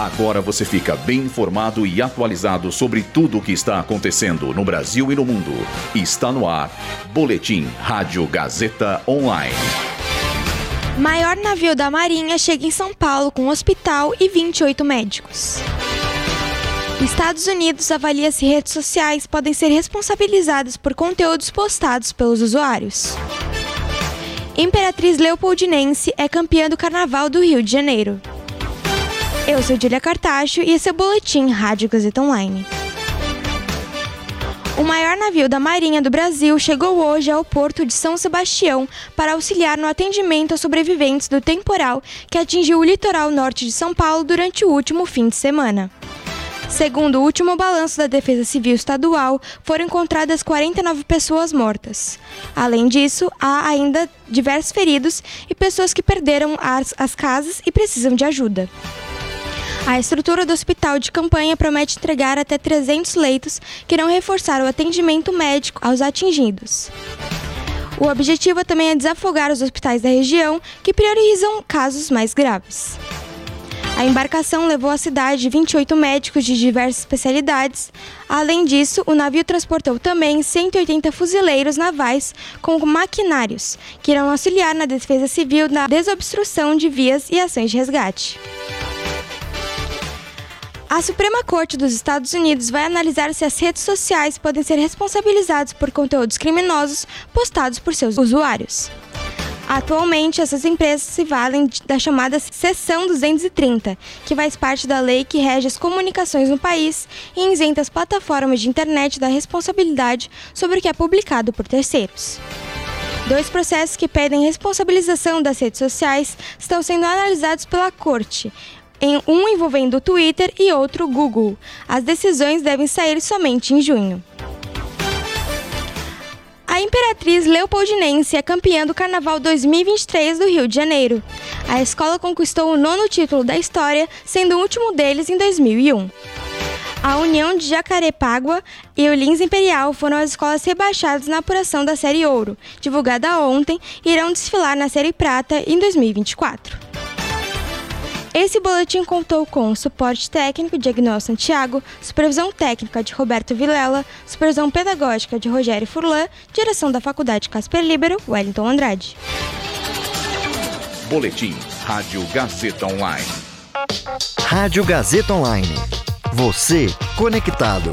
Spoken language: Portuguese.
Agora você fica bem informado e atualizado sobre tudo o que está acontecendo no Brasil e no mundo. Está no ar. Boletim Rádio Gazeta Online. Maior navio da Marinha chega em São Paulo com hospital e 28 médicos. Estados Unidos avalia se redes sociais podem ser responsabilizadas por conteúdos postados pelos usuários. Imperatriz Leopoldinense é campeã do Carnaval do Rio de Janeiro. Eu sou Julia Cartacho e esse é o Boletim Rádio Gazeta Online. O maior navio da Marinha do Brasil chegou hoje ao porto de São Sebastião para auxiliar no atendimento aos sobreviventes do temporal que atingiu o litoral norte de São Paulo durante o último fim de semana. Segundo o último balanço da Defesa Civil Estadual, foram encontradas 49 pessoas mortas. Além disso, há ainda diversos feridos e pessoas que perderam as, as casas e precisam de ajuda. A estrutura do hospital de campanha promete entregar até 300 leitos que irão reforçar o atendimento médico aos atingidos. O objetivo também é desafogar os hospitais da região que priorizam casos mais graves. A embarcação levou à cidade 28 médicos de diversas especialidades. Além disso, o navio transportou também 180 fuzileiros navais com maquinários, que irão auxiliar na defesa civil na desobstrução de vias e ações de resgate. A Suprema Corte dos Estados Unidos vai analisar se as redes sociais podem ser responsabilizadas por conteúdos criminosos postados por seus usuários. Atualmente, essas empresas se valem da chamada Seção 230, que faz parte da lei que rege as comunicações no país e isenta as plataformas de internet da responsabilidade sobre o que é publicado por terceiros. Dois processos que pedem responsabilização das redes sociais estão sendo analisados pela Corte, um envolvendo o Twitter e outro Google. As decisões devem sair somente em junho. A Imperatriz Leopoldinense é campeã do Carnaval 2023 do Rio de Janeiro. A escola conquistou o nono título da história, sendo o último deles em 2001. A União de Jacarepágua e o Lins Imperial foram as escolas rebaixadas na apuração da Série Ouro, divulgada ontem, e irão desfilar na Série Prata em 2024. Esse boletim contou com suporte técnico de Agnaldo Santiago, supervisão técnica de Roberto Vilela, supervisão pedagógica de Rogério Furlan, direção da Faculdade Casper Libero, Wellington Andrade. Boletim Rádio Gazeta Online. Rádio Gazeta Online. Você conectado.